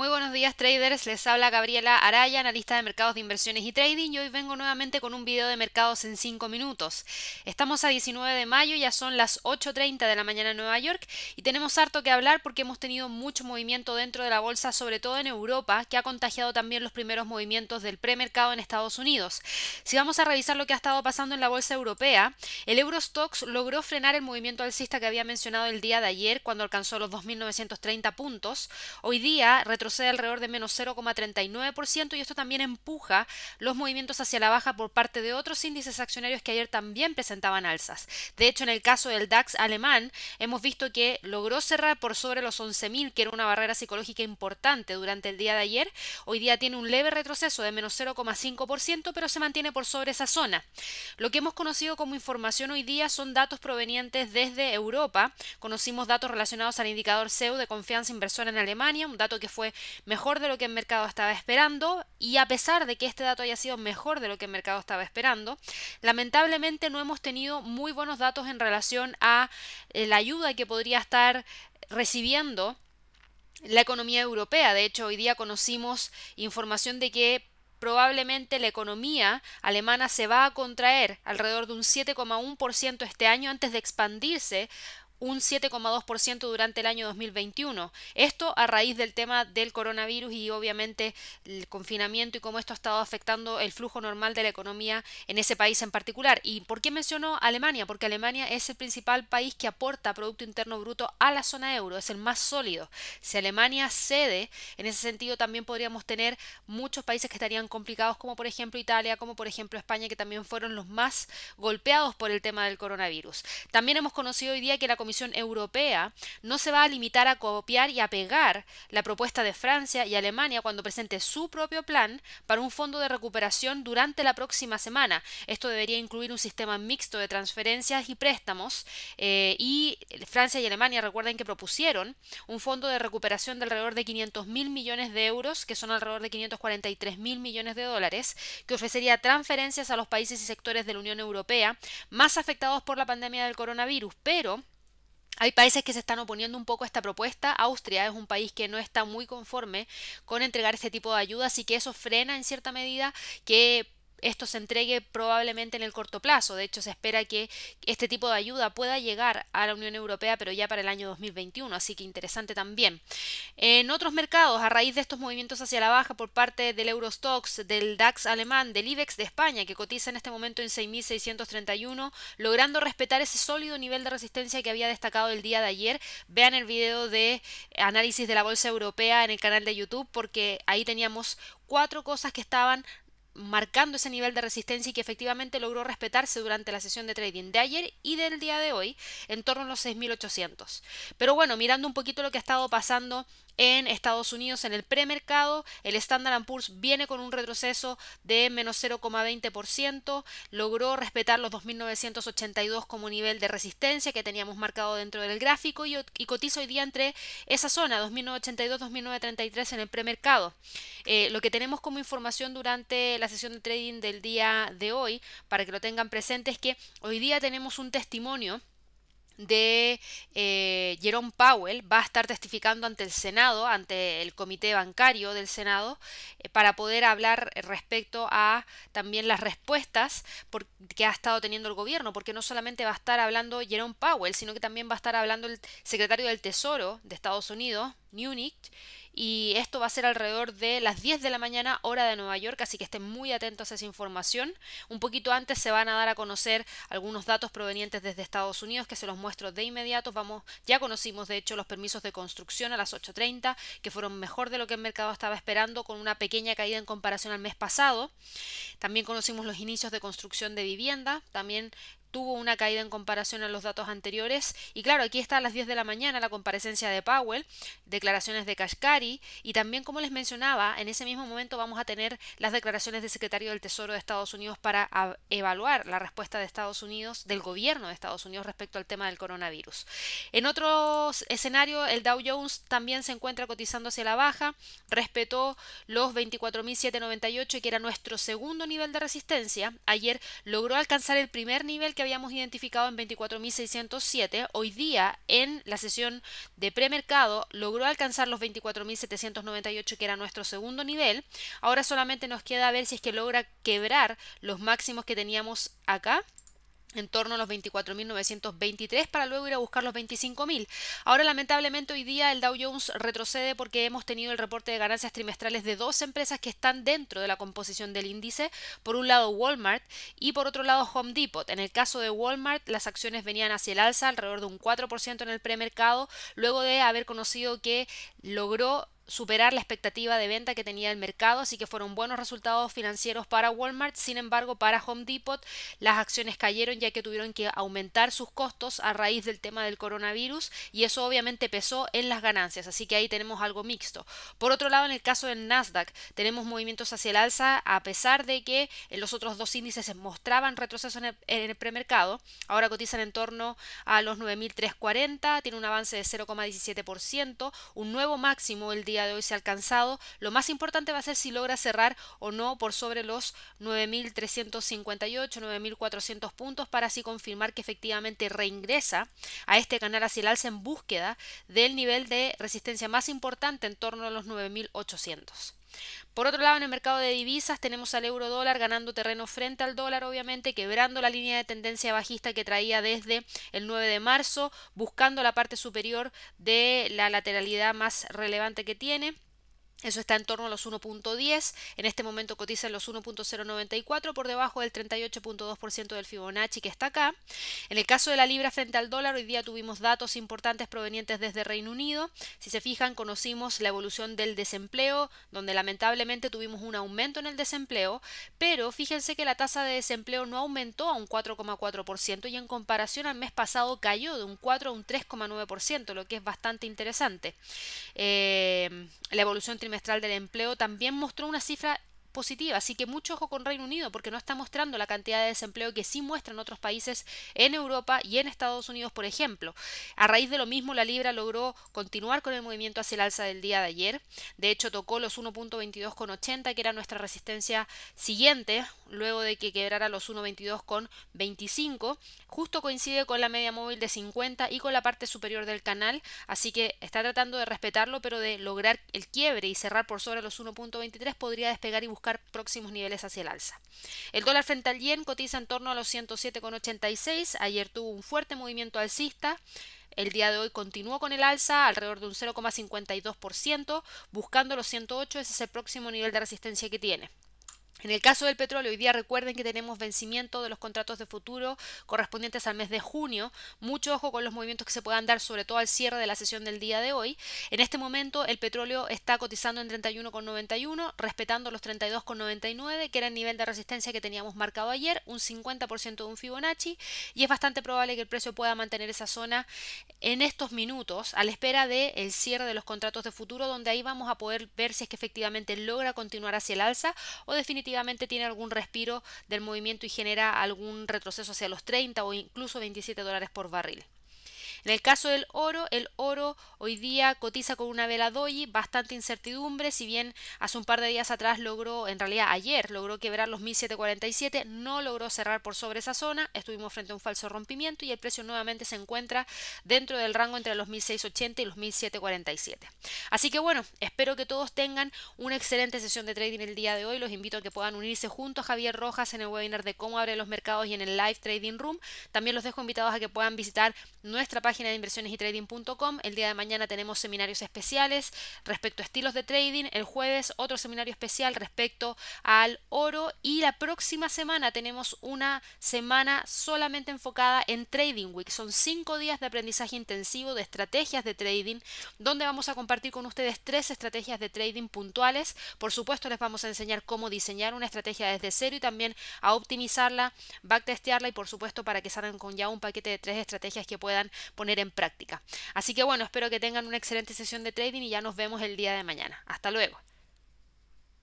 Muy buenos días traders, les habla Gabriela Araya, analista de mercados de inversiones y trading y hoy vengo nuevamente con un video de mercados en 5 minutos. Estamos a 19 de mayo, ya son las 8.30 de la mañana en Nueva York y tenemos harto que hablar porque hemos tenido mucho movimiento dentro de la bolsa, sobre todo en Europa, que ha contagiado también los primeros movimientos del premercado en Estados Unidos. Si vamos a revisar lo que ha estado pasando en la bolsa europea, el Eurostox logró frenar el movimiento alcista que había mencionado el día de ayer cuando alcanzó los 2.930 puntos. Hoy día retrocede alrededor de menos 0,39% y esto también empuja los movimientos hacia la baja por parte de otros índices accionarios que ayer también presentaban alzas. De hecho, en el caso del DAX alemán, hemos visto que logró cerrar por sobre los 11.000, que era una barrera psicológica importante durante el día de ayer. Hoy día tiene un leve retroceso de menos 0,5%, pero se mantiene por sobre esa zona. Lo que hemos conocido como información hoy día son datos provenientes desde Europa. Conocimos datos relacionados al indicador CEU de confianza inversora en Alemania, un dato que fue mejor de lo que el mercado estaba esperando y a pesar de que este dato haya sido mejor de lo que el mercado estaba esperando, lamentablemente no hemos tenido muy buenos datos en relación a eh, la ayuda que podría estar recibiendo la economía europea. De hecho, hoy día conocimos información de que probablemente la economía alemana se va a contraer alrededor de un 7,1% este año antes de expandirse un 7,2% durante el año 2021. Esto a raíz del tema del coronavirus y obviamente el confinamiento y cómo esto ha estado afectando el flujo normal de la economía en ese país en particular. ¿Y por qué mencionó Alemania? Porque Alemania es el principal país que aporta Producto Interno Bruto a la zona euro, es el más sólido. Si Alemania cede, en ese sentido también podríamos tener muchos países que estarían complicados, como por ejemplo Italia, como por ejemplo España, que también fueron los más golpeados por el tema del coronavirus. También hemos conocido hoy día que la Comisión Europea no se va a limitar a copiar y a pegar la propuesta de Francia y Alemania cuando presente su propio plan para un fondo de recuperación durante la próxima semana. Esto debería incluir un sistema mixto de transferencias y préstamos eh, y Francia y Alemania recuerden que propusieron un fondo de recuperación de alrededor de 500 mil millones de euros, que son alrededor de 543 mil millones de dólares, que ofrecería transferencias a los países y sectores de la Unión Europea más afectados por la pandemia del coronavirus, pero hay países que se están oponiendo un poco a esta propuesta. Austria es un país que no está muy conforme con entregar este tipo de ayuda, así que eso frena en cierta medida que esto se entregue probablemente en el corto plazo. De hecho, se espera que este tipo de ayuda pueda llegar a la Unión Europea, pero ya para el año 2021, así que interesante también. En otros mercados, a raíz de estos movimientos hacia la baja por parte del Eurostox, del DAX alemán, del IBEX de España, que cotiza en este momento en 6.631, logrando respetar ese sólido nivel de resistencia que había destacado el día de ayer, vean el video de análisis de la bolsa europea en el canal de YouTube, porque ahí teníamos cuatro cosas que estaban marcando ese nivel de resistencia y que efectivamente logró respetarse durante la sesión de trading de ayer y del día de hoy en torno a los 6.800. Pero bueno, mirando un poquito lo que ha estado pasando en Estados Unidos en el premercado, el Standard Poor's viene con un retroceso de menos 0,20%, logró respetar los 2.982 como nivel de resistencia que teníamos marcado dentro del gráfico y, cotiza hoy día entre esa zona, 2.982-2.933 en el premercado. Eh, lo que tenemos como información durante la sesión de trading del día de hoy, para que lo tengan presente, es que hoy día tenemos un testimonio de eh, Jerome Powell va a estar testificando ante el Senado, ante el comité bancario del Senado, eh, para poder hablar respecto a también las respuestas que ha estado teniendo el gobierno, porque no solamente va a estar hablando Jerome Powell, sino que también va a estar hablando el secretario del Tesoro de Estados Unidos, Munich, y esto va a ser alrededor de las 10 de la mañana hora de Nueva York, así que estén muy atentos a esa información. Un poquito antes se van a dar a conocer algunos datos provenientes desde Estados Unidos que se los muestro de inmediato. Vamos, ya conocimos de hecho los permisos de construcción a las 8.30 que fueron mejor de lo que el mercado estaba esperando con una pequeña caída en comparación al mes pasado. También conocimos los inicios de construcción de vivienda, también tuvo una caída en comparación a los datos anteriores. Y claro, aquí está a las 10 de la mañana la comparecencia de Powell, declaraciones de Kashkari y también, como les mencionaba, en ese mismo momento vamos a tener las declaraciones del secretario del Tesoro de Estados Unidos para evaluar la respuesta de Estados Unidos, del gobierno de Estados Unidos respecto al tema del coronavirus. En otro escenario, el Dow Jones también se encuentra cotizando hacia la baja, respetó los 24.798 que era nuestro segundo nivel de resistencia. Ayer logró alcanzar el primer nivel que que habíamos identificado en 24.607, hoy día en la sesión de premercado logró alcanzar los 24.798 que era nuestro segundo nivel. Ahora solamente nos queda ver si es que logra quebrar los máximos que teníamos acá en torno a los 24.923 para luego ir a buscar los 25.000. Ahora lamentablemente hoy día el Dow Jones retrocede porque hemos tenido el reporte de ganancias trimestrales de dos empresas que están dentro de la composición del índice, por un lado Walmart y por otro lado Home Depot. En el caso de Walmart las acciones venían hacia el alza alrededor de un 4% en el premercado luego de haber conocido que logró superar la expectativa de venta que tenía el mercado, así que fueron buenos resultados financieros para Walmart. Sin embargo, para Home Depot las acciones cayeron ya que tuvieron que aumentar sus costos a raíz del tema del coronavirus y eso obviamente pesó en las ganancias, así que ahí tenemos algo mixto. Por otro lado, en el caso del Nasdaq, tenemos movimientos hacia el alza a pesar de que en los otros dos índices mostraban retroceso en el, premercado. Ahora cotizan en torno a los 9.340, tiene un avance de 0,17%, un nuevo máximo el día de hoy se ha alcanzado. Lo más importante va a ser si logra cerrar o no por sobre los 9.358, 9.400 puntos para así confirmar que efectivamente reingresa a este canal hacia el alza en búsqueda del nivel de resistencia más importante en torno a los 9.800. Por otro lado, en el mercado de divisas tenemos al euro dólar ganando terreno frente al dólar, obviamente, quebrando la línea de tendencia bajista que traía desde el 9 de marzo, buscando la parte superior de la lateralidad más relevante que tiene. Eso está en torno a los 1.10. En este momento cotiza en los 1.094 por debajo del 38.2% del Fibonacci que está acá. En el caso de la libra frente al dólar, hoy día tuvimos datos importantes provenientes desde Reino Unido. Si se fijan, conocimos la evolución del desempleo, donde lamentablemente tuvimos un aumento en el desempleo, pero fíjense que la tasa de desempleo no aumentó a un 4,4% y en comparación al mes pasado cayó de un 4 a un 3,9%, lo que es bastante interesante. Eh, la evolución trimestral del empleo también mostró una cifra positiva. Así que mucho ojo con Reino Unido porque no está mostrando la cantidad de desempleo que sí muestran otros países en Europa y en Estados Unidos, por ejemplo. A raíz de lo mismo, la libra logró continuar con el movimiento hacia el alza del día de ayer. De hecho, tocó los 1.22,80, que era nuestra resistencia siguiente, luego de que quebrara los 1.22,25. Justo coincide con la media móvil de 50 y con la parte superior del canal, así que está tratando de respetarlo, pero de lograr el quiebre y cerrar por sobre los 1.23 podría despegar y buscar buscar próximos niveles hacia el alza. El dólar frente al yen cotiza en torno a los 107,86. Ayer tuvo un fuerte movimiento alcista. El día de hoy continuó con el alza alrededor de un 0,52%, buscando los 108, ese es el próximo nivel de resistencia que tiene. En el caso del petróleo, hoy día recuerden que tenemos vencimiento de los contratos de futuro correspondientes al mes de junio. Mucho ojo con los movimientos que se puedan dar, sobre todo al cierre de la sesión del día de hoy. En este momento, el petróleo está cotizando en 31,91, respetando los 32,99, que era el nivel de resistencia que teníamos marcado ayer, un 50% de un Fibonacci, y es bastante probable que el precio pueda mantener esa zona en estos minutos, a la espera del el cierre de los contratos de futuro, donde ahí vamos a poder ver si es que efectivamente logra continuar hacia el alza o definitivamente tiene algún respiro del movimiento y genera algún retroceso hacia los 30 o incluso 27 dólares por barril. En el caso del oro, el oro hoy día cotiza con una vela doji, bastante incertidumbre, si bien hace un par de días atrás logró, en realidad ayer logró quebrar los 1747, no logró cerrar por sobre esa zona, estuvimos frente a un falso rompimiento y el precio nuevamente se encuentra dentro del rango entre los 1680 y los 1747. Así que bueno, espero que todos tengan una excelente sesión de trading el día de hoy, los invito a que puedan unirse junto a Javier Rojas en el webinar de cómo abrir los mercados y en el live trading room, también los dejo invitados a que puedan visitar nuestra página página de inversiones y trading.com. El día de mañana tenemos seminarios especiales respecto a estilos de trading. El jueves otro seminario especial respecto al oro. Y la próxima semana tenemos una semana solamente enfocada en Trading Week. Son cinco días de aprendizaje intensivo de estrategias de trading, donde vamos a compartir con ustedes tres estrategias de trading puntuales. Por supuesto, les vamos a enseñar cómo diseñar una estrategia desde cero y también a optimizarla, backtestearla y por supuesto para que salgan con ya un paquete de tres estrategias que puedan poner en práctica. Así que bueno, espero que tengan una excelente sesión de trading y ya nos vemos el día de mañana. Hasta luego.